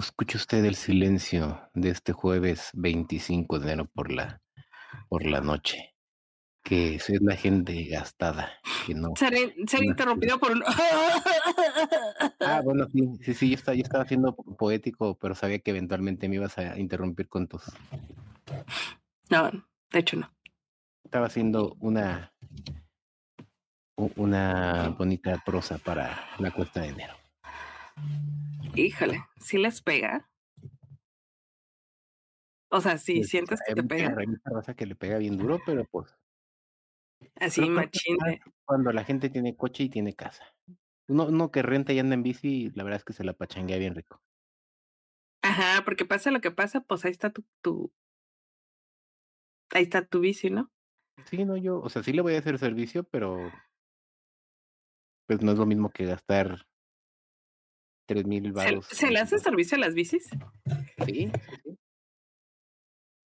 escuche usted el silencio de este jueves 25 de enero por la, por la noche. Que es la gente gastada, que no. Ser, ser interrumpido por un. Ah, bueno, sí, sí, sí, yo estaba, yo estaba siendo poético, pero sabía que eventualmente me ibas a interrumpir con tus. No, de hecho no. Estaba haciendo una una bonita prosa para la cuesta de enero. Híjole, ¿sí les pega? O sea, sí, Pues, sientes que te pega. hay mucha raza que le pega bien duro, pero pues Así, machín. cuando la gente tiene coche y tiene casa. Uno, uno que renta y anda en bici, la verdad es que se la pachanguea bien rico. Ajá, porque pasa lo que pasa, pues ahí está tu, tu. Ahí está tu bici, ¿no? Sí, no, yo, o sea, sí le voy a hacer servicio, pero pues no es lo mismo que gastar tres mil ¿Se, varos. se le hace servicio a las bicis? Sí.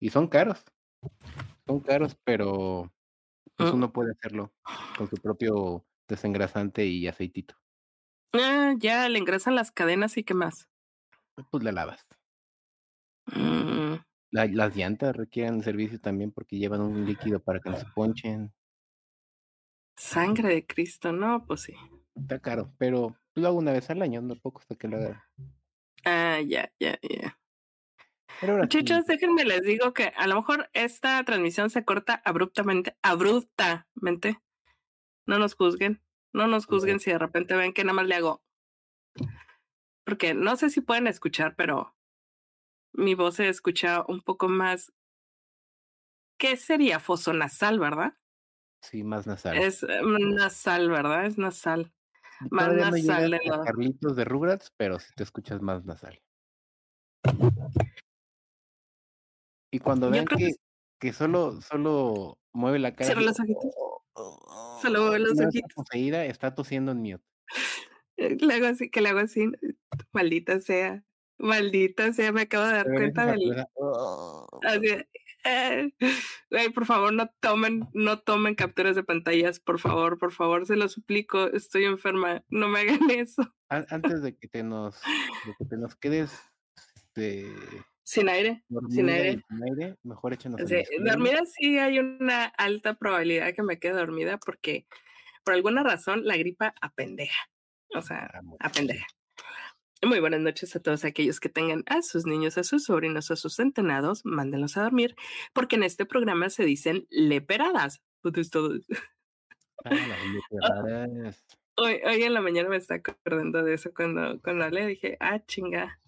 Y son caros. Son caros, pero pues uno puede hacerlo con su propio desengrasante y aceitito. Ah, ya, le engrasan las cadenas y qué más. Pues la lavas. Mm, La- las llantas requieren servicio también porque llevan un líquido para que no se ponchen. sangre de Cristo, no, pues sí. Está caro, pero lo hago una vez al año, no poco hasta que lo haga. Ah, ya, ya, ya. Pero ahora sí, Muchachos, déjenme les digo que a lo mejor esta transmisión se corta abruptamente, abruptamente. No nos juzguen, no nos juzguen si de repente ven que nada más le hago. Porque no sé si pueden escuchar, pero mi voz se escucha un poco más. ¿Qué sería fosonasal, verdad? sí, más nasal. Es eh, nasal, ¿verdad? Es nasal. Más no nasal lo- Carlitos de Rugrats, pero si te escuchas más nasal. Y cuando vean que que, que solo, solo mueve la cara. Cierra los ojitos. "Oh, oh, Solo mueve los no está ojitos. poseída, está tosiendo en mute. Eh, Le hago así, que le hago así. Maldita sea. Maldita sea, me acabo de dar cuenta del. cabeza, "Oh". Eh, güey, por favor, no tomen, no tomen capturas de pantallas, por favor, por favor, se lo suplico, estoy enferma, no me hagan eso. An- Antes de que te nos, de que te nos quedes este, Sin aire, sin aire. sin aire, mejor échanos Sí, disclaimer. dormida sí hay una alta probabilidad que me quede dormida porque por alguna razón la gripa apendeja. O sea, Ah, muy buenas noches a todos aquellos que tengan a sus niños, a sus sobrinos, a sus centenados, mándenlos a dormir, porque en este programa se dicen leperadas. Ah, las leperadas. Hoy, hoy en la mañana me está acordando de eso cuando, cuando le dije, ah, chinga.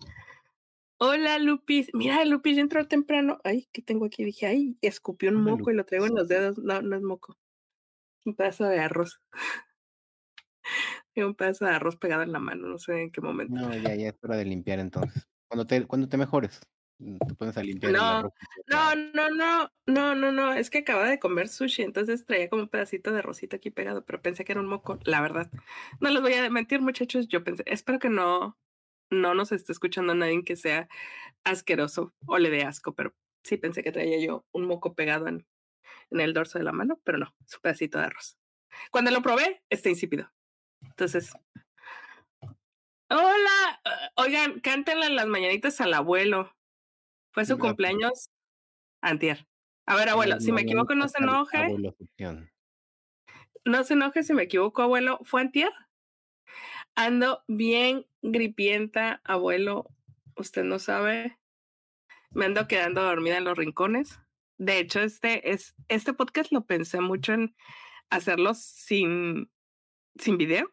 Hola, Lupis. Mira, Lupis ya entró temprano. Ay, ¿qué tengo aquí? Dije, ay, escupió un Hola, moco y lo traigo en los dedos. No, no es moco. Un pedazo de arroz. Tengo un pedazo de arroz pegado en la mano, no sé en qué momento. No, ya, ya es hora de limpiar entonces. Cuando te, cuando te mejores, mm, te pones a limpiar No, No, no, no, no, no, no. Es que acababa de comer sushi, entonces traía como un pedacito de rosita aquí pegado, pero pensé que era un moco, la verdad. No les voy a mentir, muchachos. Yo pensé, espero que no, no nos esté escuchando nadie que sea asqueroso o le dé asco, pero sí pensé que traía yo un moco pegado en, en el dorso de la mano, pero no, es un pedacito de arroz. Cuando lo probé, está insípido. Entonces, hola, eh, oigan, cántenle las mañanitas al abuelo. Fue su La- cumpleaños antier. A ver, abuelo, si me equivoco, no se enoje. abuelo. No se enoje si me equivoco, abuelo. ¿Fue antier? Ando bien gripienta, abuelo. Usted no sabe. Me ando quedando dormida en los rincones. De hecho, este, es, este podcast lo pensé mucho en hacerlo sin, sin video.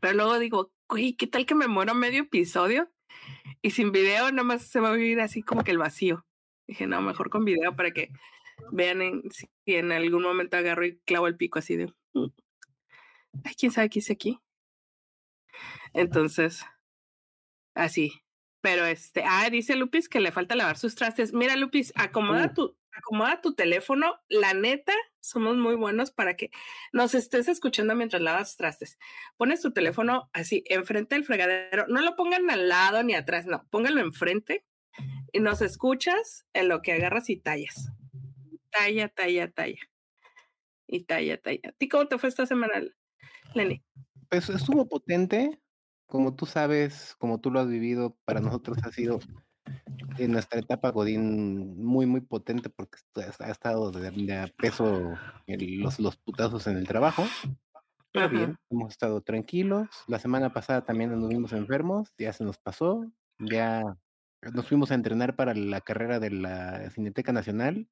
Pero luego digo, uy, ¿qué tal que me muero medio episodio? Y sin video nomás se va a vivir así como que el vacío. Dije, no, mejor con video para que vean en, si en algún momento agarro y clavo el pico así de, "Mm, ay, quién sabe qué hice aquí. Entonces, así. Pero este, ah, dice Lupis que le falta lavar sus trastes. Mira, Lupis, acomoda tu, acomoda tu teléfono. La neta, somos muy buenos para que nos estés escuchando mientras lavas trastes. Pones tu teléfono así, enfrente del fregadero. No lo pongan al lado ni atrás, no, póngalo enfrente y nos escuchas en lo que agarras y tallas. Talla, talla, talla. Y talla, talla. ¿A ti cómo te fue esta semana, Lenny? Pues estuvo potente. como tú sabes, como tú lo has vivido, para nosotros ha sido en nuestra etapa Godín muy, muy potente porque ha estado de, peso los, los putazos en el trabajo. Pero bien, hemos estado tranquilos. La semana pasada también anduvimos enfermos, ya se nos pasó. Ya nos fuimos a entrenar para la carrera de la Cineteca Nacional.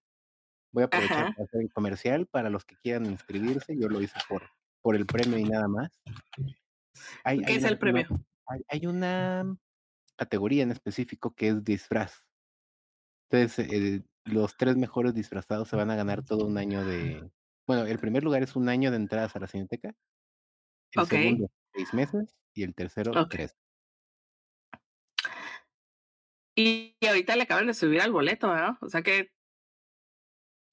Voy a aprovechar para hacer el comercial para los que quieran inscribirse. Yo lo hice por, por el premio y nada más. ¿Qué es el premio? hay, una categoría en específico que es disfraz. Entonces, eh, los tres mejores disfrazados se van a ganar todo un año de... Bueno, el primer lugar es un año de entradas a la Cineteca. El segundo, seis meses. Y el tercero, tres. Y, ahorita le acaban de subir al boleto, ¿no? O sea que.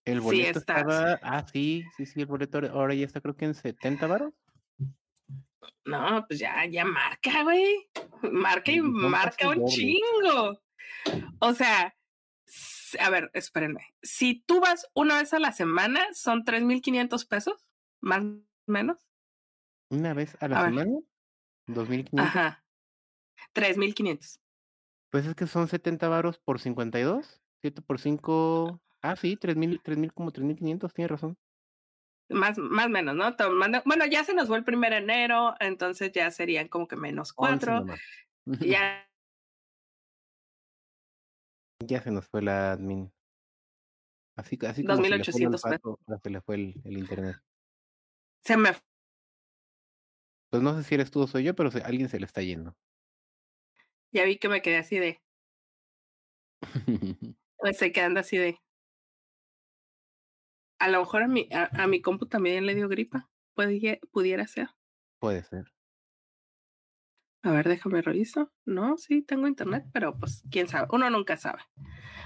El boleto estaba. Ah, sí, sí, sí, el boleto ahora ya está, creo que en 70 varos. No, pues ya, ya marca, güey. Marca y marca un chingo. O sea, a ver, espérenme. Si tú vas una vez a la semana, son 3.500 pesos, más o menos. ¿Una vez a la semana? ¿2.500? Ajá. 3.500. Pues es que son 70 varos por 52. 7 por 5. Ah, sí, 3.000, 3.000 como 3.500, tienes razón. Más, más menos, ¿no? Bueno, ya se nos fue el primer enero, entonces ya serían como que menos 4. Ya. Ya se nos fue la admin. Así, así como 2.800 pesos. Se le fue el, el internet. Se me pues no sé si eres tú o soy yo, pero alguien se le está yendo. Ya vi que me quedé así de. me estoy quedando así de. A lo mejor a mi, a, mi compu también le dio gripa. Puede, pudiera ser. Puede ser. A ver, déjame revisar. No, sí, tengo internet, pero pues quién sabe. Uno nunca sabe.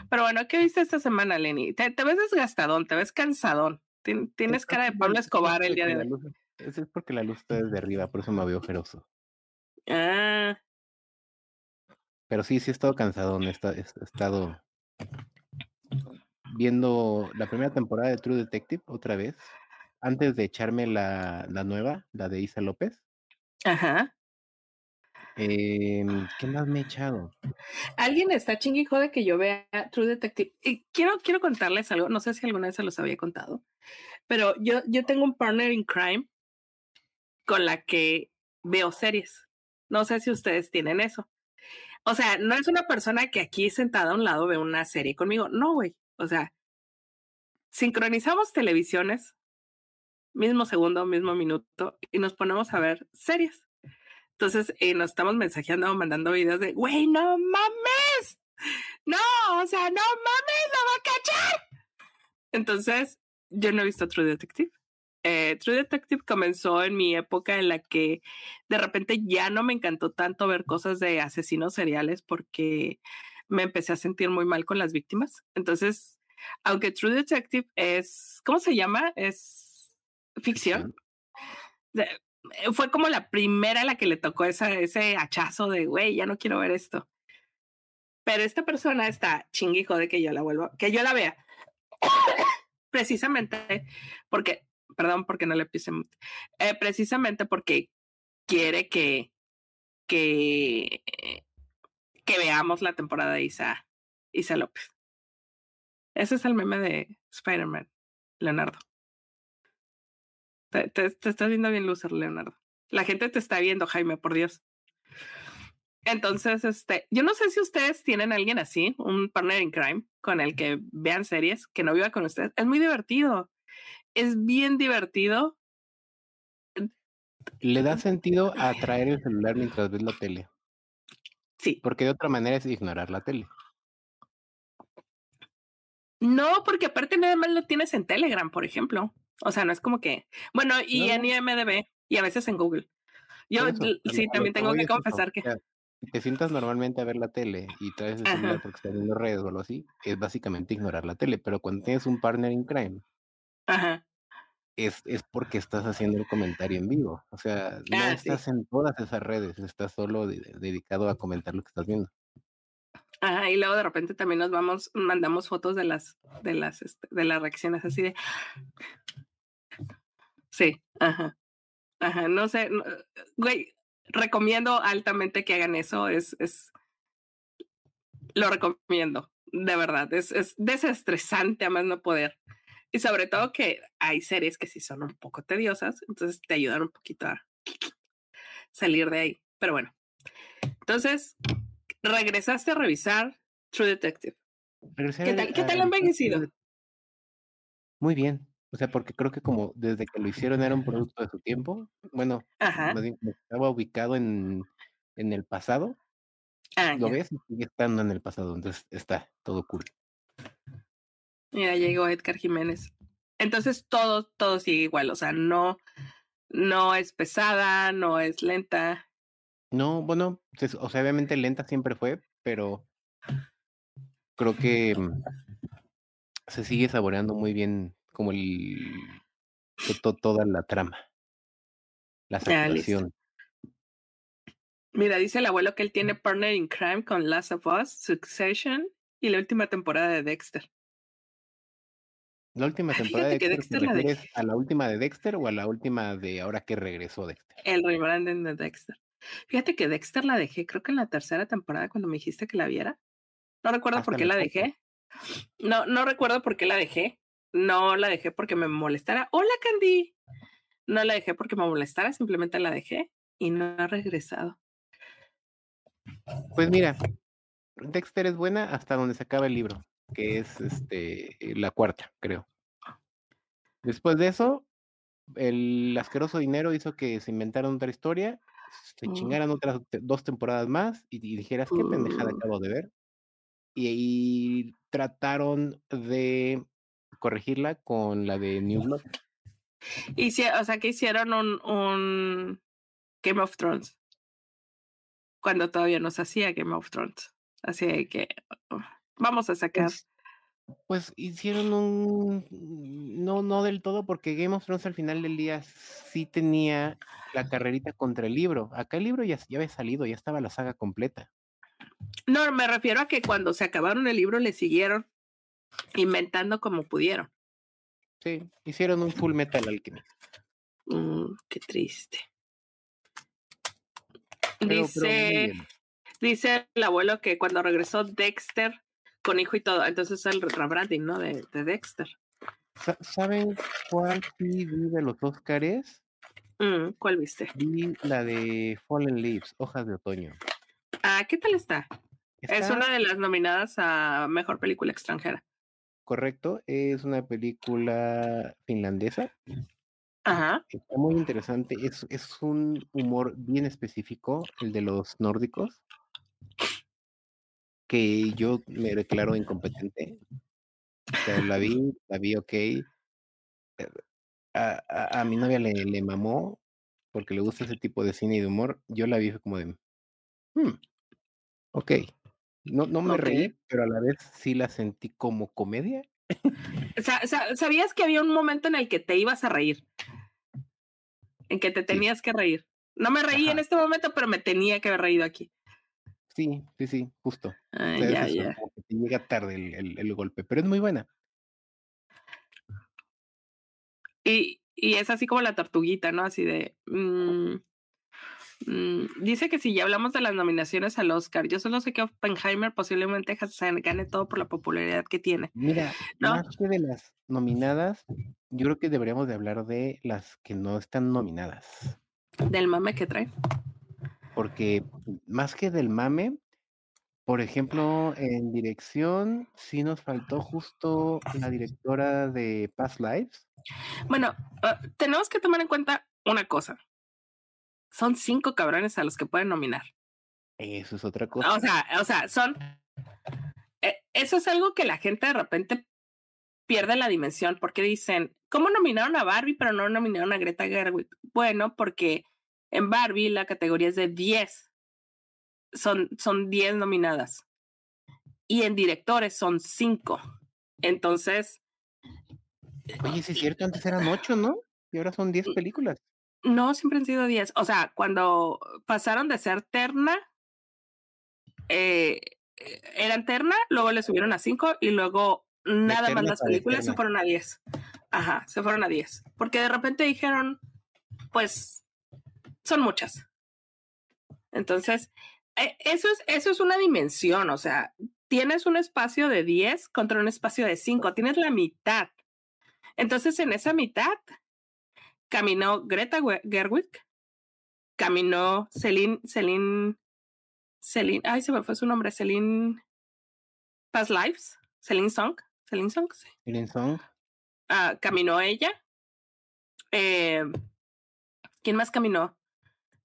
Pero bueno, ¿qué viste esta semana, Lenny? Te, te ves desgastadón, te ves cansadón. Tienes cara de Pablo Escobar el día de hoy. Eso es porque la luz está desde arriba, por eso me veo ojeroso. Ah. Pero sí, sí he estado cansado, he estado viendo la primera temporada de True Detective otra vez, antes de echarme la, la nueva, la de Isa López. Ajá. Eh, ¿Qué más me he echado? Alguien está chingue de que yo vea True Detective. Y quiero, quiero contarles algo, no sé si alguna vez se los había contado, pero yo, yo tengo un partner in crime con la que veo series. No sé si ustedes tienen eso. O sea, no es una persona que aquí sentada a un lado ve una serie conmigo. No, güey. O sea, sincronizamos televisiones, mismo segundo, mismo minuto, y nos ponemos a ver series. Entonces, eh, nos estamos mensajeando, mandando videos de, güey, no mames. No, o sea, no mames, no va a cachar. Entonces, yo no he visto True Detective. Eh, True Detective comenzó en mi época en la que de repente ya no me encantó tanto ver cosas de asesinos seriales porque me empecé a sentir muy mal con las víctimas. Entonces, aunque True Detective es, ¿cómo se llama? Es ficción. fue como la primera a la que le tocó ese hachazo de, güey, ya no quiero ver esto. Pero esta persona está chinguijo de que yo la vuelva, que yo la vea. Precisamente porque perdón porque no le puse eh, precisamente porque quiere que, que, que veamos la temporada de Isa, Isa López. Ese es el meme de Spider-Man, Leonardo. Te, te, estás viendo bien loser, Leonardo. La gente te está viendo, Jaime, por Dios. Entonces, este, yo no sé si ustedes tienen a alguien así, un partner in crime, con el que vean series, que no viva con ustedes. Es muy divertido es bien divertido. Le da sentido a traer el celular mientras ves la tele. Sí. Porque de otra manera es ignorar la tele. No, porque aparte nada más lo tienes en Telegram, por ejemplo. O sea, no es como que. Bueno, y en IMDB y a veces en Google. Yo sí, también tengo que confesar que. Si te sientas normalmente a ver la tele y el celular porque estás viendo redes o algo así, es básicamente ignorar la tele. Pero cuando tienes un partner in crime, Ajá es, es porque estás haciendo el comentario en vivo. O sea, no ah, estás en todas esas redes, estás solo dedicado a comentar lo que estás viendo. Ajá, y luego de repente también nos vamos, mandamos fotos de las, de las, este, de las reacciones así de. Sí, ajá. Ajá, no sé, güey, recomiendo altamente que hagan eso. Es, es lo recomiendo, de verdad. Es, es desestresante a más no poder. Y sobre todo que hay series que sí son un poco tediosas, entonces te ayudan un poquito a salir de ahí. Pero bueno, entonces regresaste a revisar True Detective. ¿Qué tal, ¿qué tal ha envejecido? Muy bien. O sea, porque creo que como desde que lo hicieron era un producto de su tiempo. Bueno, más bien estaba ubicado en, en el pasado. Ah, lo ves y sigue estando en el pasado. Entonces está todo cool. Mira, llegó Edgar Jiménez. Entonces todo, todo sigue igual. O sea, no, no es pesada, no es lenta. No, bueno, o sea, obviamente lenta siempre fue, pero creo que mm, se sigue saboreando muy bien como el toda la trama. La situación. Mira, dice el abuelo que él tiene partner in crime con Last of Us, Succession y la última temporada de Dexter. La última temporada de Dexter, Dexter la a la última de Dexter o a la última de ahora que regresó Dexter? El rebranding de Dexter. Fíjate que Dexter la dejé, creo que en la tercera temporada cuando me dijiste que la viera. No recuerdo por qué la dejé. No, no recuerdo por qué la dejé. No la dejé porque me molestara. Hola, Candy. No la dejé porque me molestara, simplemente la dejé y no ha regresado. Pues mira, Dexter es buena hasta donde se acaba el libro que es este la cuarta, creo. Después de eso, el asqueroso dinero hizo que se inventaran otra historia, se mm. chingaran otras dos temporadas más y, dijeras qué pendejada uh. acabo de ver. Y, ahí trataron de corregirla con la de New Blood. Y o sea que hicieron un, un Game of Thrones cuando todavía no se hacía Game of Thrones. Así que oh, Vamos a sacar. Pues, pues, hicieron un. No, no del todo, porque Game of Thrones al final del día sí tenía la carrerita contra el libro. Acá el libro ya, ya había salido, ya estaba la saga completa. No, me refiero a que cuando se acabaron el libro le siguieron inventando como pudieron. Sí, hicieron un full metal alchemist. Mm, qué triste. dice, dice el abuelo que cuando regresó Dexter con hijo y todo. Entonces el rebranding, ¿no? De, de Dexter. ¿Saben cuál vi de los Oscars? Mm, ¿Cuál viste? Vi la de Fallen Leaves, Hojas de Otoño. Ah, ¿qué tal está? Es una de las nominadas a Mejor Película Extranjera. Correcto, es una película finlandesa. Ajá. Está muy interesante, es, es un humor bien específico, el de los nórdicos que yo me declaro incompetente. O sea, la vi, la vi ok. Eh, a, a, mi novia le, le, mamó porque le gusta ese tipo de cine y de humor. Yo la vi como de, hmm, ok. No, no me reí, pero a la vez sí la sentí como comedia. ¿Sabías que había un momento en el que te ibas a reír? En que te tenías que reír. No me reí en este momento, pero me tenía que haber reído aquí. Sí, sí, sí, justo. Ah, ya, ya. llega tarde el, el, golpe, pero es muy buena. Y, y es así como la tortuguita, ¿no? Así de. Mm, mm, dice que si ya hablamos de las nominaciones al Oscar, yo solo sé que Oppenheimer posiblemente gane todo por la popularidad que tiene. Mira, más que de las nominadas, yo creo que deberíamos de hablar de las que no están nominadas. Del mame que trae porque más que del mame, por ejemplo, en dirección sí nos faltó justo la directora de Past Lives. Bueno, ah, tenemos que tomar en cuenta una cosa. Son cinco cabrones a los que pueden nominar. Eso es otra cosa. O sea, o sea, son. Eh, eso es algo que la gente de repente pierde la dimensión porque dicen, ¿cómo nominaron a Barbie pero no nominaron a Greta Gerwig? Bueno, porque en Barbie la categoría es de 10. Son, son 10 nominadas. Y en directores son 5. Entonces. Oye, sí es cierto, antes eran 8, ¿no? Y ahora son 10 películas. No, siempre han sido 10. O sea, cuando pasaron de ser terna, eh, eran terna, luego le subieron a 5 y luego nada más las películas se fueron a 10. Ajá, se fueron a 10. Porque de repente dijeron, pues son muchas. Entonces, eh, eso es, eso es una dimensión, o sea, tienes un espacio de 10 contra un espacio de 5, tienes la mitad. Entonces, en esa mitad caminó Greta Gerwig, caminó Celine, Celine, Celine, ay, se me fue su nombre, Celine Past Lives, Celine Song, Celine Song, sí. Celine Song. Ah, caminó ella. Eh, ¿Quién más caminó?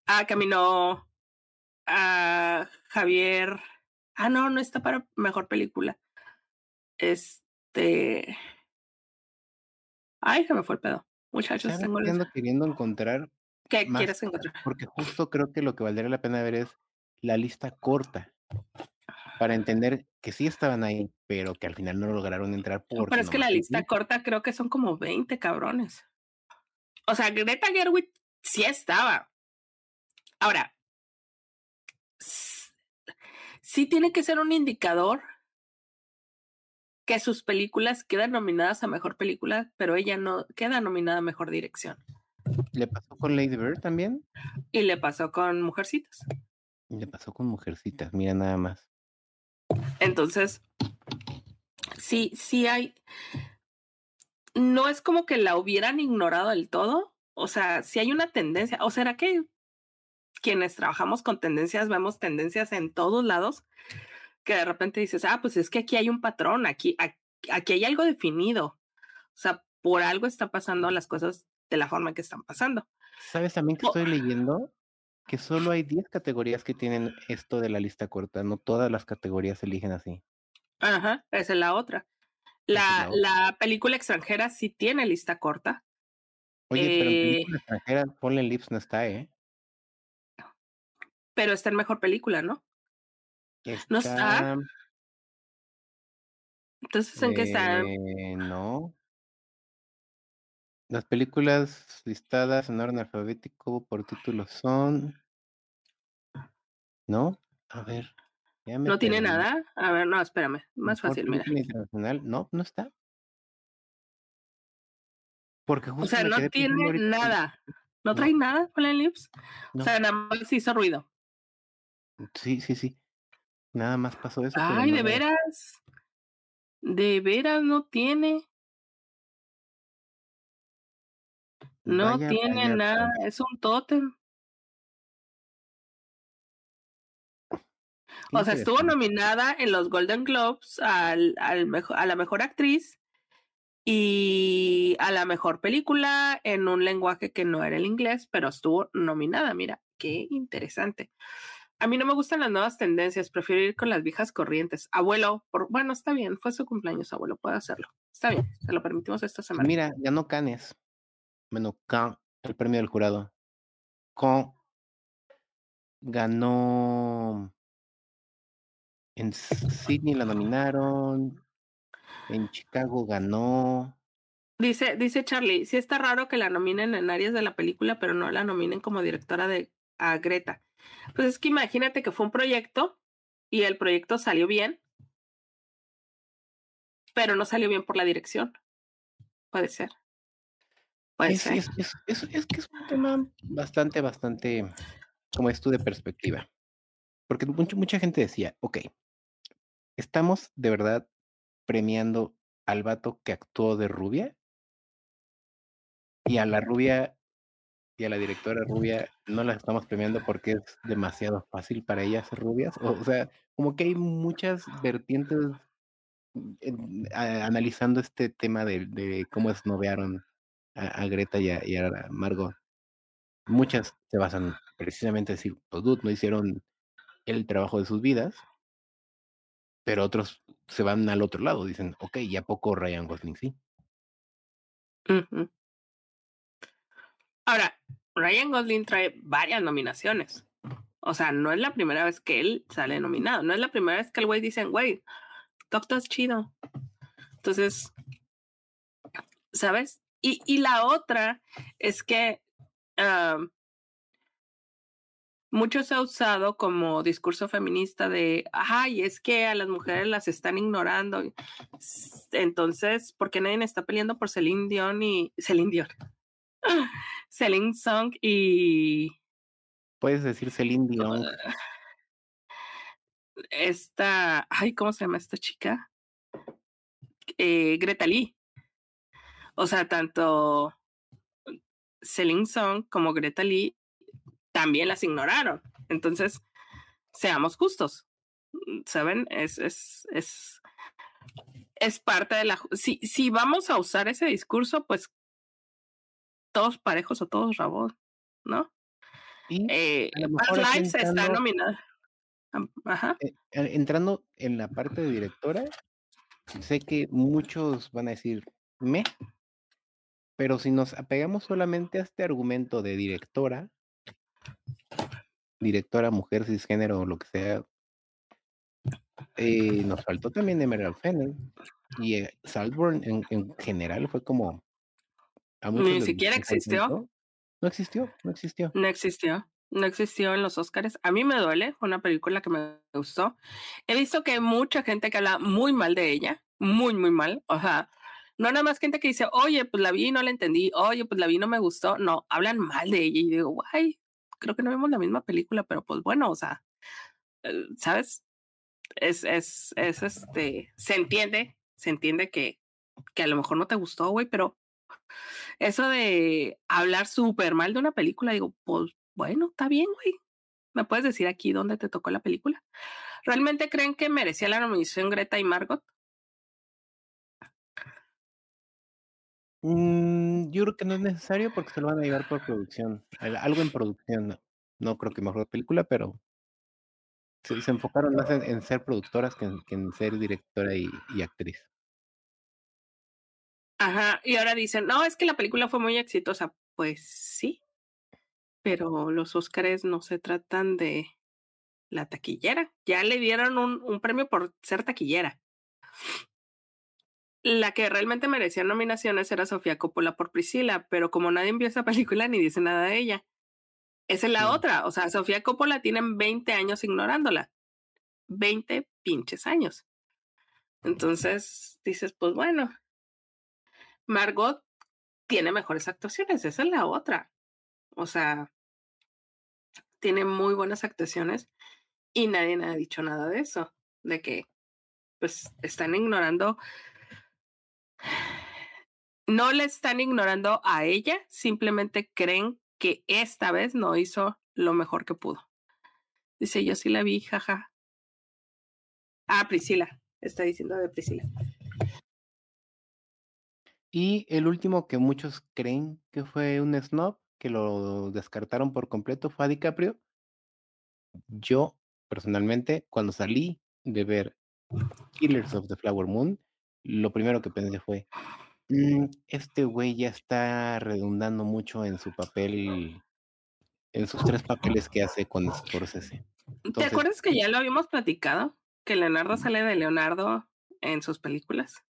Ah, caminó a Javier. Ah, no, no está para mejor película. Este. Ay, se me fue el pedo. Muchachos, tengo ando queriendo encontrar. ¿Qué quieres encontrar? Porque justo creo que lo que valdría la pena ver es la lista corta para entender que sí estaban ahí, pero que al final no lograron entrar por. Pero es que la lista corta creo que son como 20 cabrones. O sea, Greta Gerwig sí estaba. Ahora, sí tiene que ser un indicador que sus películas quedan nominadas a mejor película, pero ella no queda nominada a mejor dirección. ¿Le pasó con Lady Bird también? Y le pasó con Mujercitas. Le pasó con Mujercitas, mira nada más. Entonces, sí, sí hay. No es como que la hubieran ignorado del todo. O sea, si hay una tendencia. ¿O será que quienes trabajamos con tendencias vemos tendencias en todos lados? Que de repente dices, ah, pues es que aquí hay un patrón, aquí, aquí, hay algo definido. O sea, por algo están pasando las cosas de la forma que están pasando. ¿Sabes también que estoy leyendo? que solo hay 10 categorías que tienen esto de la lista corta, no todas las categorías se eligen así. Ajá, esa es la otra. La, la, película extranjera sí tiene lista corta. Oye, pero en eh película extranjera, ponle Lips no está, ¿eh? Pero está en mejor película, ¿no? No está. Entonces, ¿en qué está? Eh, no. Las películas listadas en orden alfabético por título son. ¿No? A ver. ¿No tiene nada? A ver, no, espérame. Más fácil, mira. Internacional, no, no está. Porque justo o sea, no tiene nada. ¿No, trae nada con el lips? O sea, nada más hizo ruido. Sí, sí, sí. Nada más pasó eso. Ay, de veras. De veras no tiene. No tiene nada, es un tótem. O sea, estuvo nominada en los Golden Globes al, al mejor, a la mejor actriz y a la mejor película en un lenguaje que no era el inglés, pero estuvo nominada. Mira, qué interesante. A mí no me gustan las nuevas tendencias, prefiero ir con las viejas corrientes. Abuelo, por, bueno, está bien, fue su cumpleaños, abuelo, puede hacerlo. Está bien, se lo permitimos esta semana. Mira, ya no canes bueno, Khan, el premio del jurado. Con ganó en Sydney la nominaron, en Chicago ganó. Dice, dice Charlie, sí está raro que la nominen en áreas de la película, pero no la nominen como directora de a Greta. Pues es que imagínate que fue un proyecto y el proyecto salió bien, pero no salió bien por la dirección. Puede ser. Es, es, que es un tema bastante, bastante, como es tú, de perspectiva. Porque mucha, mucha gente decía, ok, estamos de verdad premiando al vato que actuó de rubia y a la rubia y a la directora rubia no la estamos premiando porque es demasiado fácil para ellas ser rubias. O, sea, como que hay muchas vertientes mm, analizando este tema de, de cómo esnovearon a, Greta y a, Margot, muchas se basan precisamente en decir, pues dude, no hicieron el trabajo de sus vidas, pero otros se van al otro lado, dicen, ok, ¿y poco Ryan Gosling sí? Ahora, Ryan Gosling trae varias nominaciones. O sea, no es la primera vez que él sale nominado. No es la primera vez que el güey dice, güey, Doctor es chido. Entonces, ¿sabes? Y, y la otra es que mucho se ha usado como discurso feminista de, ay, es que a las mujeres las están ignorando. Entonces, ¿por qué nadie está peleando por Celine Dion y Celine Dion? Celine Song y Puedes decir Celine Dion. Esta, ay, ¿cómo se llama esta chica? Eh, Greta Lee. O sea, tanto Celine Song como Greta Lee también las ignoraron. Entonces, seamos justos. ¿Saben? Es, es, es, es parte de la... Si, si vamos a usar ese discurso, pues todos parejos o todos rabos, ¿no? Y Eh, Past Lives está nominada. Ajá. eh, eh, entrando en la parte de directora, sé que muchos van a decir me, pero si nos apegamos solamente a este argumento de directora, directora, mujer, cisgénero o lo que sea, eh, nos faltó también Emerald Fennel. Y eh, Saltburn en, en general fue como. Ni siquiera existió. No existió, no existió. No existió. No existió en los Oscars. A mí me duele. Fue una película que me gustó. He visto que hay mucha gente que habla muy mal de ella. Muy, muy mal. O sea, no nada más gente que dice, oye, pues la vi y no la entendí. Oye, pues la vi y no me gustó. No, hablan mal de ella. Y digo, guay, creo que no vimos la misma película, pero pues bueno, o sea, eh, ¿sabes? Es, es, es este, se entiende, se entiende que, que a lo mejor no te gustó, güey, pero eso de hablar súper mal de una película, digo, pues bueno, está bien, güey. ¿Me puedes decir aquí dónde te tocó la película? ¿Realmente creen que merecía la nominación Greta y Margot? Mm, yo creo que no es necesario porque se lo van a llevar por producción. Al- Algo en producción. No, no creo que mejor película, pero se, enfocaron más en, ser productoras que en, ser directora y actriz. Ajá, y ahora dicen, no, es que la película fue muy exitosa. Pues sí, pero los Óscares no se tratan de la taquillera. Ya le dieron un, un premio por ser taquillera. La que realmente merecía nominaciones era Sofía Coppola por Priscila, pero como nadie vio esa película ni dice nada de ella. Esa es la Sí. otra. O sea, Sofía Coppola tienen 20 años ignorándola. 20 pinches años. Entonces dices, pues bueno, Margot tiene mejores actuaciones, esa es la otra. O sea, tiene muy buenas actuaciones y nadie ha dicho nada de eso, de que pues están ignorando, no le están ignorando a ella, simplemente creen que esta vez no hizo lo mejor que pudo. Dice, yo sí la vi, jaja. Ah, Priscila, está diciendo de Priscila. Y el último que muchos creen que fue un snob, que lo descartaron por completo, fue a DiCaprio. Yo, personalmente, cuando salí de ver Killers of the Flower Moon, lo primero que pensé fue, "Mm, este güey ya está redundando mucho en su papel, en sus tres papeles que hace con Scorsese. ¿Te Entonces- acuerdas que ya lo habíamos platicado? Que Leonardo sale de Leonardo en sus películas.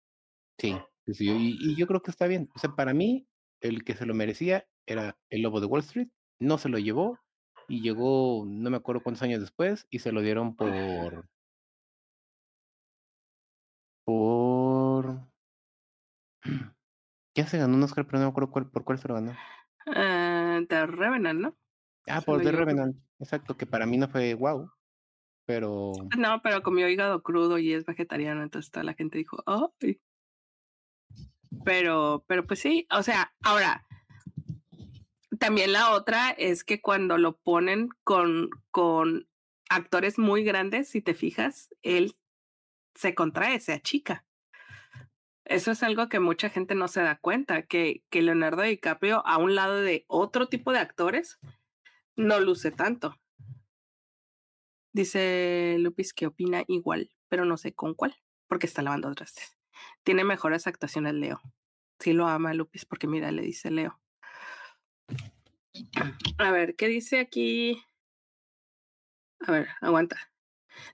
Sí, y, y yo creo que está bien. O sea, para mí, el que se lo merecía era el Lobo de Wall Street, no se lo llevó y llegó, no me acuerdo cuántos años después, y se lo dieron por. por. Ya se ganó un Oscar, pero no me acuerdo cuál- por cuál se lo ganó. The Revenant, ¿no? Ah, Se por The llevó. Revenant, exacto, que para mí no fue wow, pero. No, pero comió hígado crudo y es vegetariano, entonces toda la gente dijo, ¡ay! Pero, pero pues sí, o sea, ahora, también la otra es que cuando lo ponen con, con actores muy grandes, si te fijas, él se contrae, se achica. Eso es algo que mucha gente no se da cuenta, que, que Leonardo DiCaprio, a un lado de otro tipo de actores, no luce tanto. Dice Lupis que opina igual, pero no sé con cuál, porque está lavando trastes. Tiene mejores actuaciones Leo. Sí lo ama Lupis, porque mira, le dice Leo. A ver, ¿qué dice aquí? A ver, aguanta.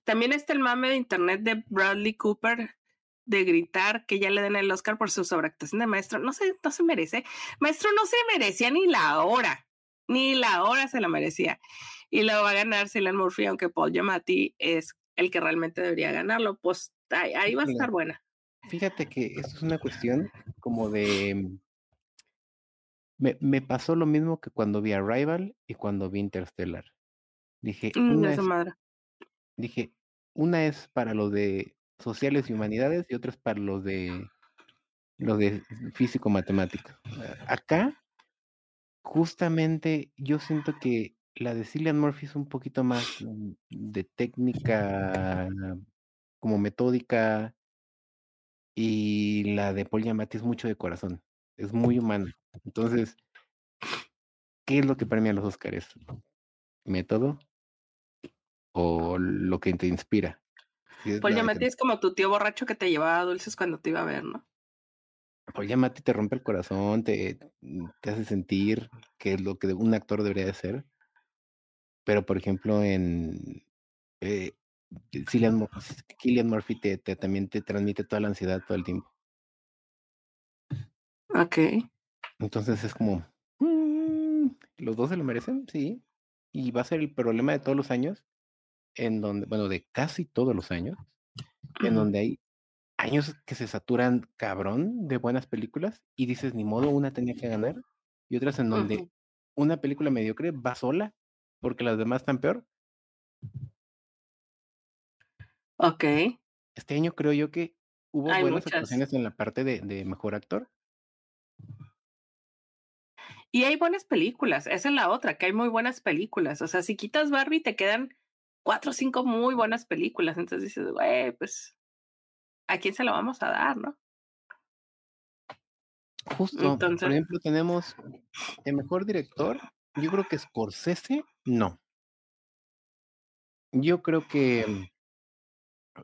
También está el mame de internet de Bradley Cooper de gritar que ya le den el Oscar por su sobreactuación de maestro. No se, no se merece. Maestro no se merecía ni la hora. Ni la hora se la merecía. Y lo va a ganar Cillian Murphy, aunque Paul Giamatti es el que realmente debería ganarlo. Pues ahí, ahí va a estar buena. Fíjate que esto es una cuestión como de. Me, me pasó lo mismo que cuando vi Arrival y cuando vi Interstellar. Dije, Mm, una es, madre. dije, una es para los de sociales y humanidades y otra es para los de los de físico matemáticos. Acá, justamente, yo siento que la de Cillian Murphy es un poquito más de técnica como metódica y la de Paul Giamatti es mucho de corazón, es muy humana. Entonces, ¿qué es lo que premia los Oscars? ¿Método o lo que te inspira? Si Paul Giamatti es como tu tío borracho que te llevaba dulces cuando te iba a ver, ¿no? Paul Giamatti te rompe el corazón, te, te hace sentir que es lo que un actor debería de ser. Pero, por ejemplo, en eh, Cillian, Cillian Murphy te, te- también te transmite toda la ansiedad todo el tiempo. Ok. Entonces es como, mm, ¿los dos se lo merecen? Sí. Y va a ser el problema de todos los años, en donde, bueno, de casi todos los años, en donde hay años que se saturan cabrón de buenas películas y dices, ni modo, una tenía que ganar, y otras en donde una película mediocre va sola porque las demás están peor. Ok. Este año creo yo que hubo Hay buenas muchas. actuaciones en la parte de, de mejor actor. Y hay buenas películas. Esa es la otra, que hay muy buenas películas. O sea, si quitas Barbie, te quedan cuatro o cinco muy buenas películas. Entonces dices, güey, pues, ¿a quién se lo vamos a dar, no? Justo, por ejemplo, tenemos el mejor director. Yo creo que Scorsese, no. Yo creo que mm,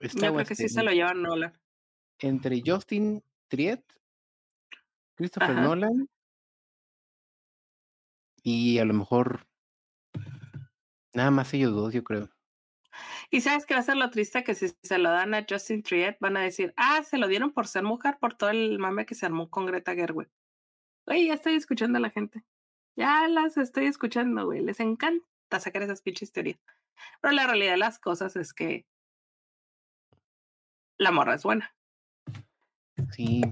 está yo creo que sí se lo llevan Nolan. entre Justin Triet, Christopher Ajá. Nolan y a lo mejor nada más ellos dos, yo creo. Y sabes que va a ser lo triste que si se lo dan a Justin Triet, van a decir, ah, se lo dieron por ser mujer, por todo el mame que se armó con Greta Gerwig. Güey, ya estoy escuchando a la gente. Ya las estoy escuchando, güey. Les encanta sacar esas pinches teorías. Pero la realidad de las cosas es que la morra es buena. Sí.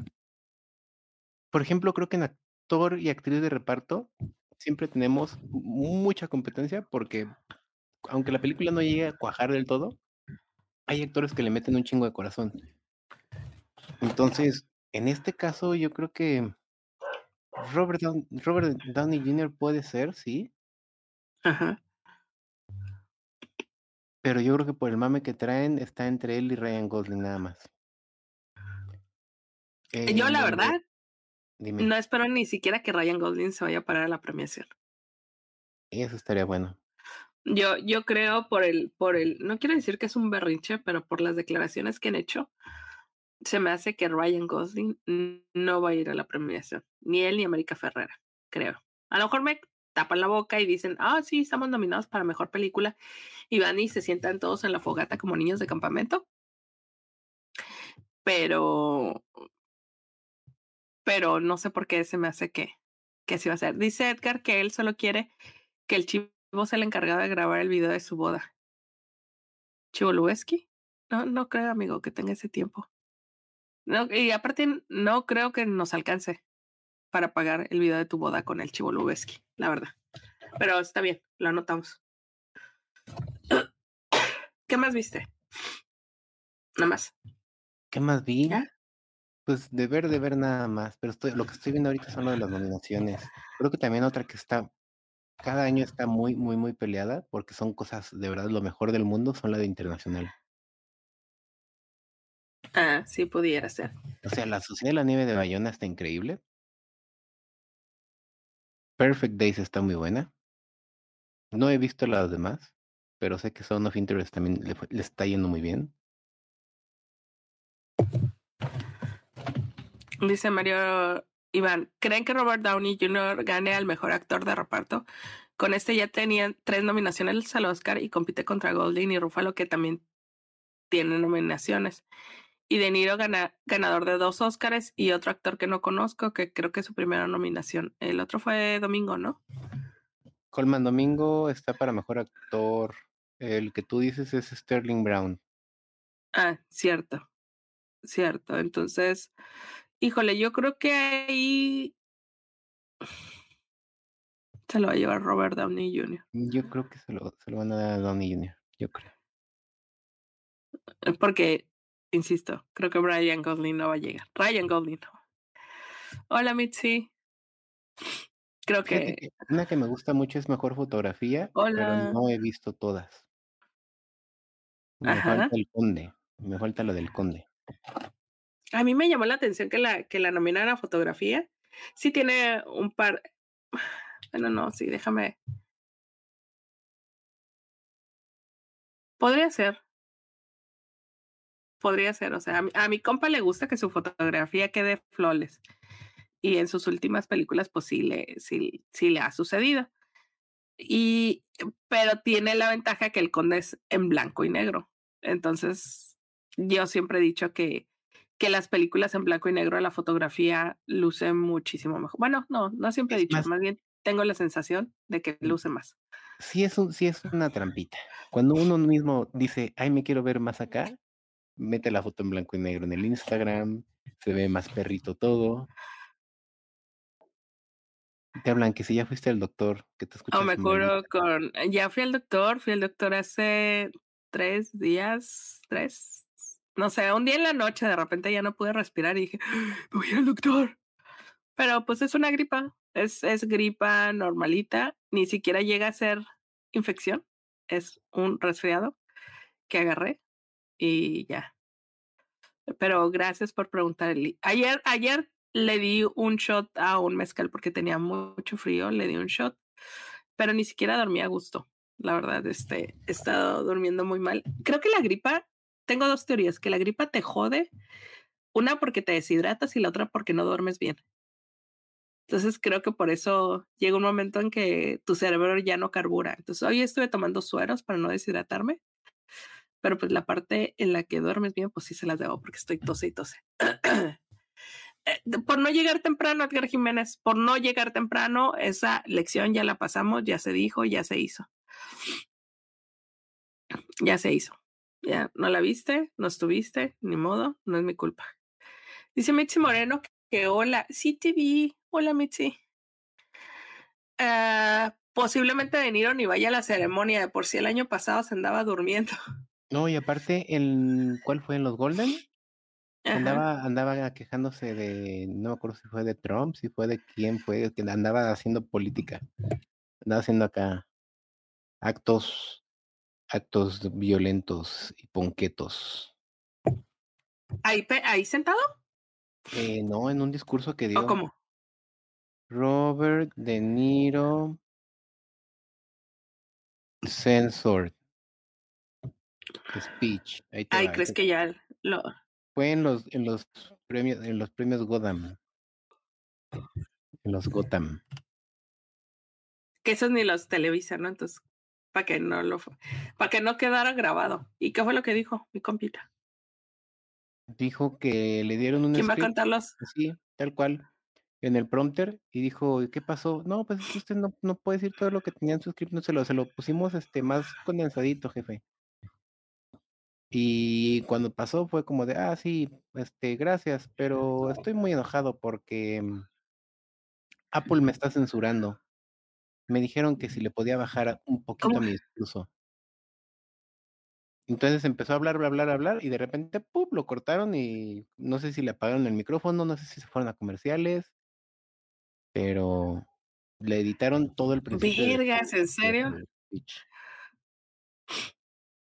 Por ejemplo, creo que en actor y actriz de reparto siempre tenemos mucha competencia porque aunque la película no llegue a cuajar del todo, hay actores que le meten un chingo de corazón. Entonces, en este caso, yo creo que Robert, Down- Robert Downey Jr. puede ser, sí, Ajá. Pero yo creo que por el mame que traen está entre él y Ryan Gosling nada más. Yo, En la verdad, dime, no espero ni siquiera que Ryan Gosling se vaya a parar a la premiación. eso estaría bueno. Yo, yo creo por el, por el, no quiero decir que es un berrinche, pero por las declaraciones que han hecho, se me hace que Ryan Gosling no va a ir a la premiación, ni él ni América Ferrera, creo. A lo mejor me tapan la boca y dicen, ah, sí, estamos nominados para mejor película, y van y se sientan todos en la fogata como niños de campamento. Pero, pero no sé por qué se me hace que, que así va a ser. Dice Edgar que él solo quiere que el chivo sea el encargado de grabar el video de su boda. ¿Chivo Lubeski? No, no creo, amigo, que tenga ese tiempo. Y aparte, no creo que nos alcance para pagar el video de tu boda con el Chivo Lubeski, la verdad. Pero está bien, lo anotamos. ¿Qué más viste? Nada más. ¿Qué más vi? ¿Ya? Pues de ver, de ver nada más, pero estoy, lo que estoy viendo ahorita son lo de las nominaciones. Creo que también otra que está, cada año está muy, muy, muy peleada, porque son cosas de verdad lo mejor del mundo, son la de internacional. Ah, sí, pudiera ser. O sea, la Sociedad de la Nieve de Bayona está increíble. Perfect Days está muy buena. No he visto las demás, pero sé que Son of Interest también le, le está yendo muy bien. Dice Mario Iván, ¿creen que Robert Downey Jr. gane al mejor actor de reparto? Con este ya tenían tres nominaciones al Oscar y compite contra Golding y Ruffalo, que también tienen nominaciones. Y De Niro gana, ganador de dos Oscars y otro actor que no conozco, que creo que es su primera nominación. El otro fue Domingo, ¿no? Colman Domingo está para mejor actor. El que tú dices es Sterling Brown. Ah, cierto. Cierto. Entonces, híjole, yo creo que ahí Se lo va a llevar Robert Downey Jr. Yo creo que se lo, se lo van a dar a Downey Jr., yo creo. Eh, Porque, insisto, creo que Brian Gosling no va a llegar. Ryan Gosling no. Hola, Mitzi. Creo que. que una que me gusta mucho es Mejor Fotografía, Hola. pero no he visto todas. Me Ajá. falta el Conde, me falta lo del Conde. A mí me llamó la atención que la, que la a fotografía. Sí tiene un par. Bueno, no, sí, déjame. Podría ser. Podría ser. O sea, a mi, a mi compa le gusta que su fotografía quede flawless. Y en sus últimas películas, pues sí le, sí, sí le ha sucedido. Y, pero tiene la ventaja que el conde es en blanco y negro. Entonces, yo siempre he dicho que, que las películas en blanco y negro, la fotografía luce muchísimo mejor. Bueno, no, no siempre he dicho, más- más bien tengo la sensación de que luce más. Sí es, un, sí es una trampita. Cuando uno mismo dice, ay, me quiero ver más acá, mete la foto en blanco y negro en el Instagram, se ve más perrito todo. Te hablan que si ya fuiste al doctor, que te escuchas. Oh, me curo con. Ya fui al doctor, fui al doctor hace tres días, tres. No sé, un día en la noche de repente ya no pude respirar y dije, "Me voy al doctor. Pero pues es una gripa, es, es gripa normalita, ni siquiera llega a ser infección, es un resfriado que agarré y ya. Pero gracias por preguntar, Eli. Ayer, ayer le di un shot a un mezcal porque tenía mucho frío, le di un shot, pero ni siquiera dormí a gusto. La verdad, este, he estado durmiendo muy mal. Creo que la gripa, tengo dos teorías, que la gripa te jode, una porque te deshidratas y la otra porque no duermes bien. Entonces creo que por eso llega un momento en que tu cerebro ya no carbura. Entonces hoy estuve tomando sueros para no deshidratarme, pero pues la parte en la que duermes bien, pues sí se las debo porque estoy tose y tose. Eh, por no llegar temprano, Edgar Jiménez, por no llegar temprano, esa lección ya la pasamos, ya se dijo, ya se hizo. Ya se hizo. Ya no la viste, no estuviste, ni modo, no es mi culpa. Dice Mitzi Moreno que hola, sí te vi, hola Mitzi. Ah, posiblemente De Niro ni vaya a la ceremonia, de por si el año pasado se andaba durmiendo. No, y aparte, en, ¿cuál fue en los Golden? Ajá. Andaba, andaba quejándose de, no me acuerdo si fue de Trump, si fue de quién fue, que andaba haciendo política. Andaba haciendo acá actos, actos violentos y ponquetos. ¿Ahí, ahí sentado? Eh, no, en un discurso que dio ¿O cómo? Robert De Niro Censored Speech. Ahí te Ay, va, ¿crees ese que ya lo... Fue en los, en los premios, en los premios Gotham. En los Gotham. que esos ni los televisan, ¿no? Entonces, para que no lo, para que no quedara grabado. ¿Y qué fue lo que dijo mi compita? Dijo que le dieron un ¿Quién va a script contarlos? así, tal cual, en el prompter, y dijo, ¿qué pasó? No, pues usted no, no puede decir todo lo que tenía en su script, no se lo, se lo pusimos este más condensadito, jefe. Y cuando pasó fue como de, ah, sí, este, gracias, pero estoy muy enojado porque mm, Apple me está censurando. Me dijeron que si le podía bajar un poquito mi discurso. Entonces empezó a hablar, hablar, hablar, hablar, y de repente, ¡pum! lo cortaron y no sé si le apagaron el micrófono, no sé si se fueron a comerciales, pero le editaron todo el principio. su- ¿en serio?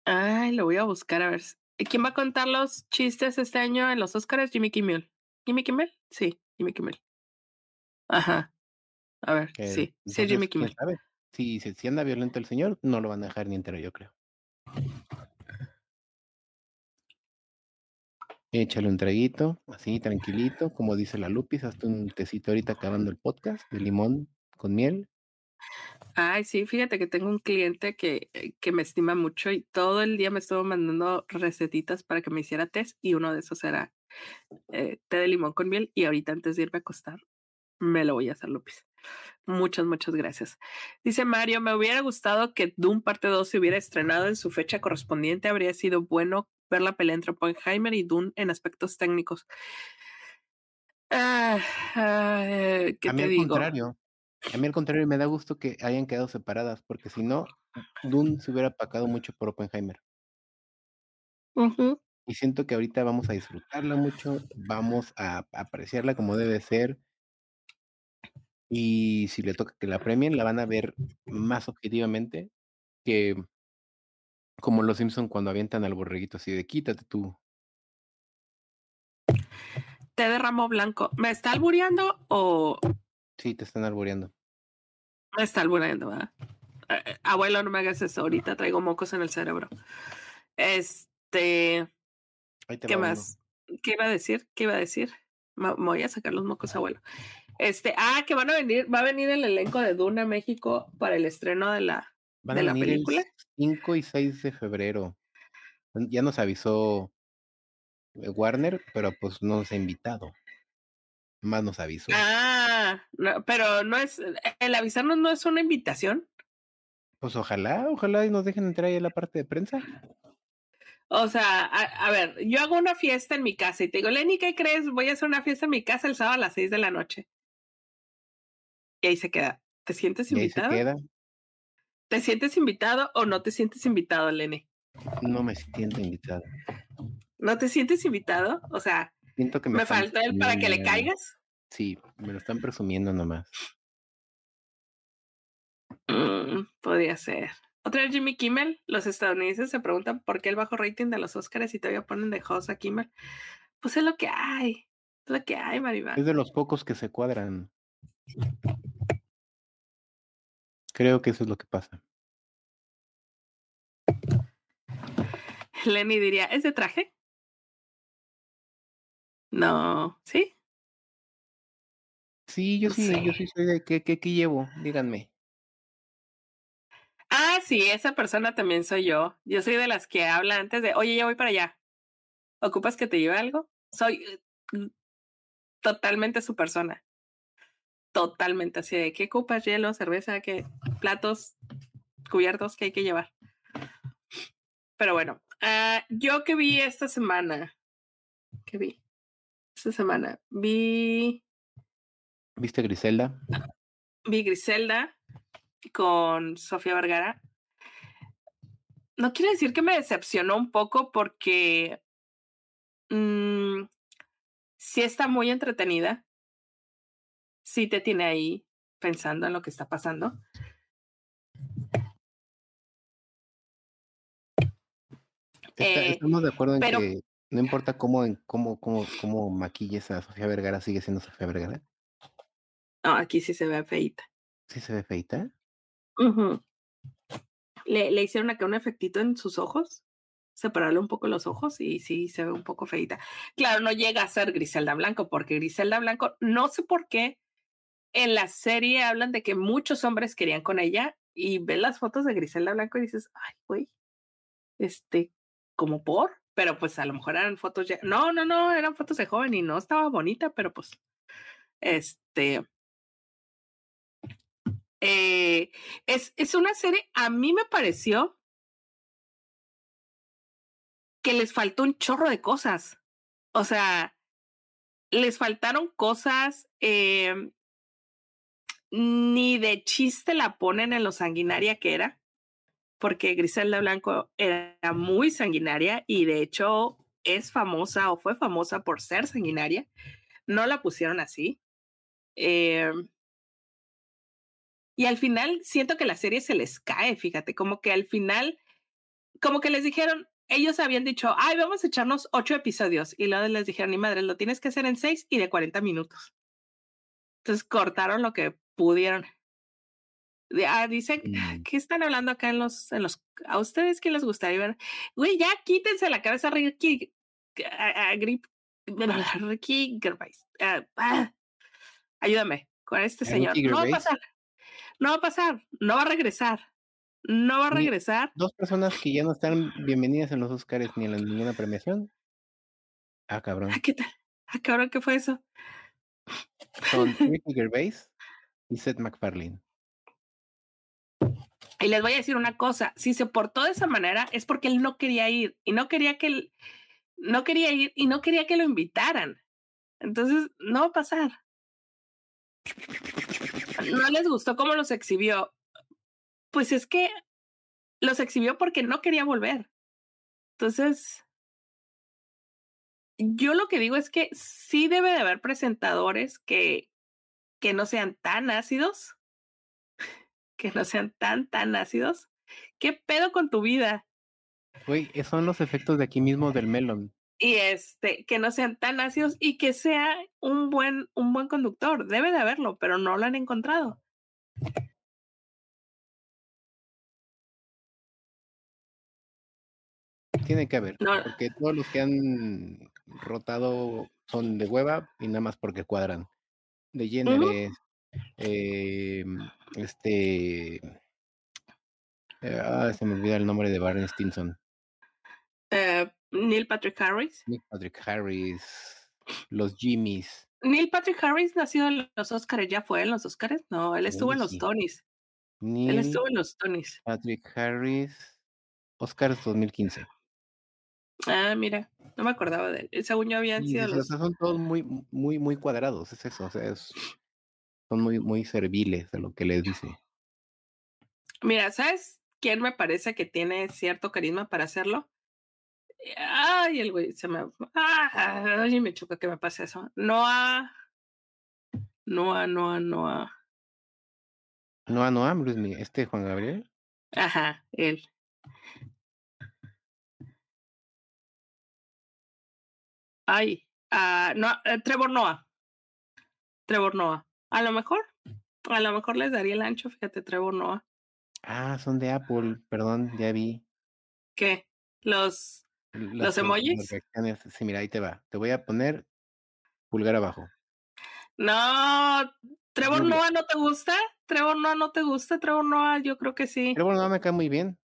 Ay, lo voy a buscar a ver. si- ¿Quién va a contar los chistes este año en los Oscars? Jimmy Kimmel. ¿Jimmy Kimmel? Sí, Jimmy Kimmel. Ajá. A ver, sí, sí, entonces, es Jimmy Kimmel. sabe. Si, si anda violento el señor, no lo van a dejar ni entero, yo creo. Échale un traguito, así tranquilito, como dice la Lupis, hazte un tecito ahorita acabando el podcast de limón con miel. Ay, sí, fíjate que tengo un cliente que, eh, que me estima mucho y todo el día me estuvo mandando recetitas para que me hiciera test y uno de esos era eh, té de limón con miel y ahorita antes de irme a acostar me lo voy a hacer, Lupis. Muchas, muchas gracias. Dice Mario, me hubiera gustado que Doom parte 2 se hubiera estrenado en su fecha correspondiente. Habría sido bueno ver la pelea entre Oppenheimer y Doom en aspectos técnicos. Ah, ah, eh, ¿Qué a mí te al digo? contrario, A mí al contrario me da gusto que hayan quedado separadas, porque si no, Dune se hubiera apacado mucho por Oppenheimer. Ujú. Y siento que ahorita vamos a disfrutarla mucho, vamos a apreciarla como debe ser. Y si le toca que la premien, la van a ver más objetivamente que como los Simpson cuando avientan al borreguito así de quítate tú. Té de ramo blanco. ¿Me está albureando o Sí, te están albureando. Me está albureando? ¿verdad? Eh, eh, abuelo, no me hagas eso. Ahorita traigo mocos en el cerebro. Este, ¿qué uno. más? ¿Qué iba a decir? ¿Qué iba a decir? Me voy a sacar los mocos, abuelo. Este, ah, que van a venir, va a venir el elenco de Duna México para el estreno de la, Van de a la venir película. el 5 y 6 de febrero. Ya nos avisó eh, Warner, pero pues no nos ha invitado. Más nos avisó. Ah, no, pero no es, el avisarnos no es una invitación. Pues ojalá, ojalá y nos dejen entrar ahí a la parte de prensa. O sea, a, a ver, yo hago una fiesta en mi casa y te digo, Lenny, ¿qué crees? Voy a hacer una fiesta en mi casa el sábado a las 6 de la noche. Y ahí se queda. ¿Te sientes Y ahí se invitado? queda. ¿Te sientes invitado o no te sientes invitado, Lenny? No me siento invitado. ¿No te sientes invitado? O sea, Siento que me, ¿me están falta él para que le caigas? Sí, me lo están presumiendo nomás. Mm, podría ser. Otra vez Jimmy Kimmel. Los estadounidenses se preguntan por qué el bajo rating de los Oscars y todavía ponen de host a Kimmel. Pues es lo que hay. Es lo que hay, Maribel. Es de los pocos que se cuadran. Creo que eso es lo que pasa. Lenny diría, ¿es de traje? No, ¿sí? Sí, yo No sí, yo sí soy de ¿qué, qué, qué llevo? Díganme. Ah, sí, esa persona también soy yo. Yo soy de las que habla antes de, oye, ya voy para allá. ¿Ocupas que te lleve algo? Soy eh, mm, totalmente su persona. Totalmente así de, ¿qué ocupas? Hielo, cerveza, qué platos, cubiertos que hay que llevar. Pero bueno, ah, yo que vi esta semana, ¿qué vi? Esta semana vi ¿Viste Griselda? vi Griselda con Sofía Vergara. No quiero decir que me decepcionó un poco porque mm, sí está muy entretenida. Sí te tiene ahí pensando en lo que está pasando. Eh, estamos de acuerdo en pero- que no importa cómo, en, cómo, cómo, cómo maquilles a Sofía Vergara, sigue siendo Sofía Vergara. No, aquí sí se ve feita. ¿Sí se ve feita? Le, le hicieron acá un efectito en sus ojos, separarle un poco los ojos y sí se ve un poco feita. Claro, no llega a ser Griselda Blanco, porque Griselda Blanco, no sé por qué en la serie hablan de que muchos hombres querían con ella y ves las fotos de Griselda Blanco y dices, ay, güey, este, como por, pero pues a lo mejor eran fotos ya, no, no, no, eran fotos de joven y no estaba bonita, pero pues, este, eh, es, es una serie, a mí me pareció que les faltó un chorro de cosas. O sea, les faltaron cosas, eh, ni de chiste la ponen en lo sanguinaria que era, porque Griselda Blanco era muy sanguinaria y de hecho es famosa o fue famosa por ser sanguinaria. No la pusieron así. Eh, y al final siento que la serie se les cae, fíjate, como que al final, como que les dijeron, ellos habían dicho, ay, vamos a echarnos ocho episodios. Y luego les dijeron, ni madre, lo tienes que hacer en seis y de 40 minutos. Entonces cortaron lo que pudieron. Ah, dicen, Mm. ¿qué están hablando acá en los, en los, a ustedes qué les gustaría ver? Güey, ya quítense la cabeza Ricky, a, a Grip, Ricky Gervais. Ah, ah, ayúdame con este ¿A señor. No va a pasar. No va a pasar. No va a regresar. No va a regresar. Dos personas que ya no están bienvenidas en los Oscars ni en la- ninguna premiación. Ah, cabrón. Ah, ¿Qué tal? Ah, cabrón, ¿qué fue eso? Son Ricky Gervais y Seth MacFarlane. Y les voy a decir una cosa, si se portó de esa manera es porque él no quería ir y no quería que él, no quería ir y no quería que lo invitaran. Entonces, no va a pasar. No les gustó cómo los exhibió. Pues es que los exhibió porque no quería volver. Entonces, yo lo que digo es que sí debe de haber presentadores que, que no sean tan ácidos, que no sean tan, tan ácidos. ¿Qué pedo con tu vida? Güey, son los efectos de aquí mismo del melon. Y este, que no sean tan ácidos y que sea un buen, un buen conductor. Debe de haberlo, pero no lo han encontrado. Tiene que haber, porque todos los que han rotado son de hueva y nada más porque cuadran. De Jenner, eh, este. Eh, ah, se me olvida el nombre de Barney Stinson. Eh, Neil Patrick Harris. Neil Patrick Harris. Los Jimmys. Neil Patrick Harris nació en los Oscars, ¿ya fue en los Oscars? No, él estuvo en los Tonys. él estuvo en los Tonys. Patrick Harris, Oscars 2015. Ah, mira, no me acordaba de él. Según yo habían sido los. son todos muy, muy, muy cuadrados, es eso. O sea, son muy, muy serviles a lo que les dice. Mira, ¿sabes quién me parece que tiene cierto carisma para hacerlo? Ay, el güey se me. Ay, me choca que me pase eso. Noah. Noah, Noah, Noah. Noah, Noah, Luis este Juan Gabriel. Ajá, él. Ay, uh, no, eh, Trevor Noah. Trevor Noah. A lo mejor, a lo mejor les daría el ancho, fíjate, Trevor Noah. Ah, son de Apple, perdón, ya vi. ¿Qué? Los, los emojis. Sí, mira, ahí te va. Te voy a poner pulgar abajo. No, Trevor Noah no te gusta. Trevor Noah no te gusta. Trevor Noah, yo creo que sí. Trevor Noah me cae muy bien.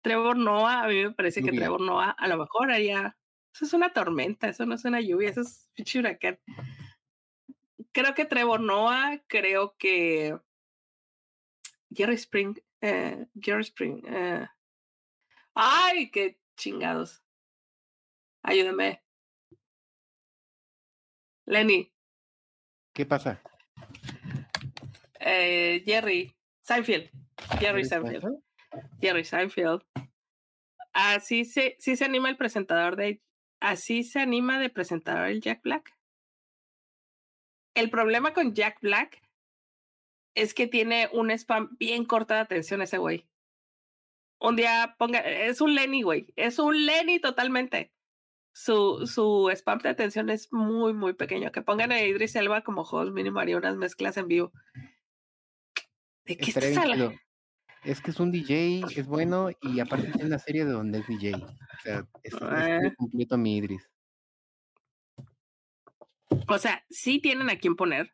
Trevor Noah, a mí me parece que Trevor Noah a lo mejor haría eso es una tormenta, eso no es una lluvia, eso es huracán. Creo que Trevor Noah, creo que Jerry Spring, eh, Jerry Spring. Eh. Ay, qué chingados. Ayúdame. Lenny. ¿Qué pasa? Eh, Jerry Seinfeld. Jerry Seinfeld. Jerry Seinfeld. Así se, sí se anima el presentador de así se anima de presentar el Jack Black. El problema con Jack Black es que tiene un spam bien corta de atención ese güey. Un día ponga, es un Lenny, güey, es un Lenny totalmente. Su, su spam de atención es muy, muy pequeño. Que pongan a Idris Elba como host mínimo haría unas mezclas en vivo. ¿De qué estás hablando? Es que es un DJ, es bueno y aparte tiene una serie de donde es DJ. O sea, es, es completo mi Idris. O sea, sí tienen a quién poner.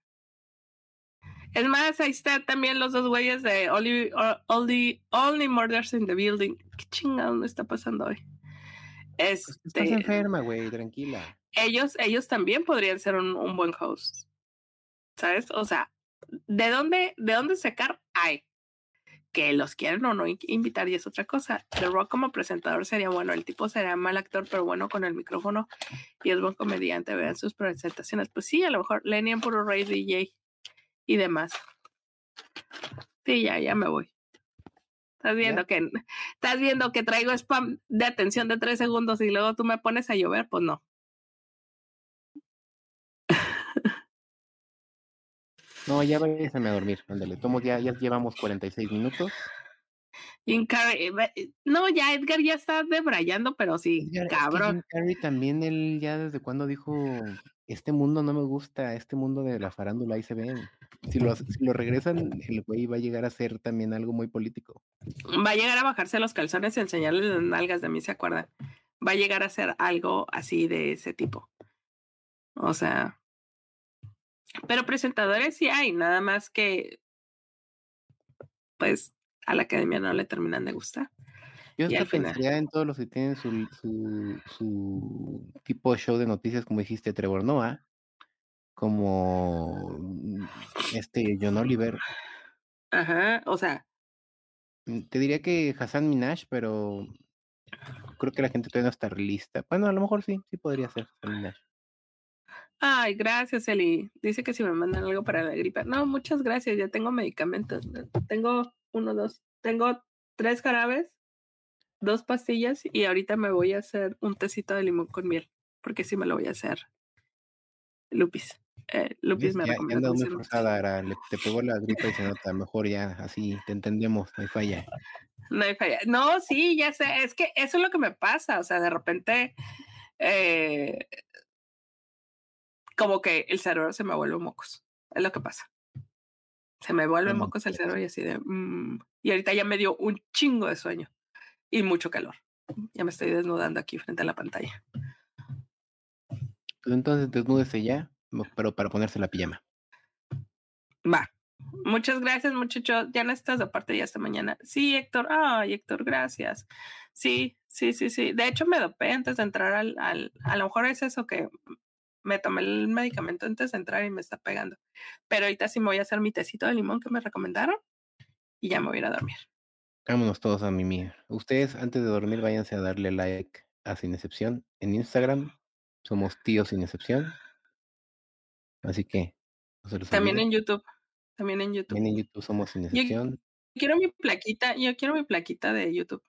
Es más, ahí está también los dos güeyes de Only, Only, Only Murders in the Building. ¿Qué chingado me está pasando hoy? Este, estás enferma, güey, tranquila. Ellos, ellos también podrían ser un, un, buen host. ¿Sabes? O sea, ¿de dónde, de dónde sacar? Hay que los quieren o no invitar y es otra cosa. The Rock como presentador sería bueno, el tipo sería mal actor, pero bueno con el micrófono y es buen comediante, vean sus presentaciones. Pues sí, a lo mejor Lenny en puro Rey DJ y demás. Sí, ya, ya me voy. Estás viendo que estás viendo que traigo spam de atención de tres segundos y luego tú me pones a llover, pues no. No, ya váyase a dormir, ándale. Tomo, ya, ya llevamos 46 minutos. Eh, eh, no, ya Edgar ya está debrayando, pero sí, cabrón. Carrey también, él ya desde cuando dijo, este mundo no me gusta, este mundo de la farándula ahí se ven. Si lo, si lo regresan, el güey va a llegar a ser también algo muy político. Va a llegar a bajarse los calzones y enseñarle las nalgas de mí, ¿se acuerdan? Va a llegar a ser algo así de ese tipo. O sea, pero presentadores sí hay, nada más que pues a la academia no le terminan de gustar. Yo hasta pensaría en todos los que tienen su, su, su tipo de show de noticias, como dijiste, Trevor Noah, como mm, este John Oliver. Ajá, o sea. Mm, te diría que Hassan Minaj, pero creo que la gente todavía no está lista. Bueno, a lo mejor sí, sí podría ser Hassan Minaj. Ay, gracias, Eli. Dice que si me mandan algo para la gripe. No, muchas gracias. Ya tengo medicamentos. Tengo uno, dos. Tengo tres jarabes, dos pastillas y ahorita me voy a hacer un tecito de limón con miel, porque sí me lo voy a hacer. Lupis. Eh, Lupis me recomendó. muy forzada, te pegó la gripe y se nota. Mejor ya, así te entendemos, no hay falla. No hay falla. No, sí, ya sé. Es que eso es lo que me pasa. O sea, de repente. Eh, como que el cerebro se me vuelve mocos. Es lo que pasa. Se me vuelve mocos el cerebro y así de... Mm, y ahorita ya me dio un chingo de sueño y mucho calor. Ya me estoy desnudando aquí frente a la pantalla. Pues entonces desnúdese ya, pero para ponerse la pijama. Va. Muchas gracias, muchachos. Ya no estás de parte ya esta mañana. Sí, Héctor. Ay, Héctor, gracias. Sí, sí, sí, sí. De hecho, me dopé antes de entrar al, al. A lo mejor es eso que me tomé el medicamento antes de entrar y me está pegando. Pero ahorita sí me voy a hacer mi tecito de limón que me recomendaron y ya me voy a ir a dormir. Vámonos todos a mimir. Ustedes antes de dormir váyanse a darle like a Sin Excepción en Instagram. Somos tíos sin excepción. Así que También en YouTube. También en YouTube. También en YouTube somos sin excepción. Yo quiero mi plaquita, yo quiero mi plaquita de YouTube.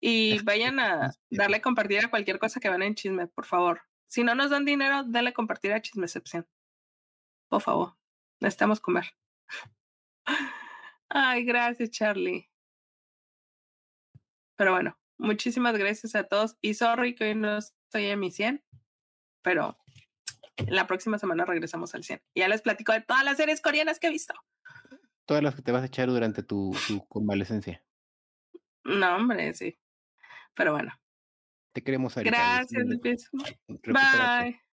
Y vayan a darle compartir a cualquier cosa que van en chisme, por favor. Si no nos dan dinero, dale compartir a Chismecepción. Por favor. Necesitamos comer. Ay, gracias, Charlie. Pero bueno, muchísimas gracias a todos. Y sorry que hoy no estoy en mi 100, pero la próxima semana regresamos al 100. Ya les platico de todas las series coreanas que he visto. Todas las que te vas a echar durante tu, tu convalecencia. No, hombre, sí. Pero bueno, te queremos, Gracias, Bye.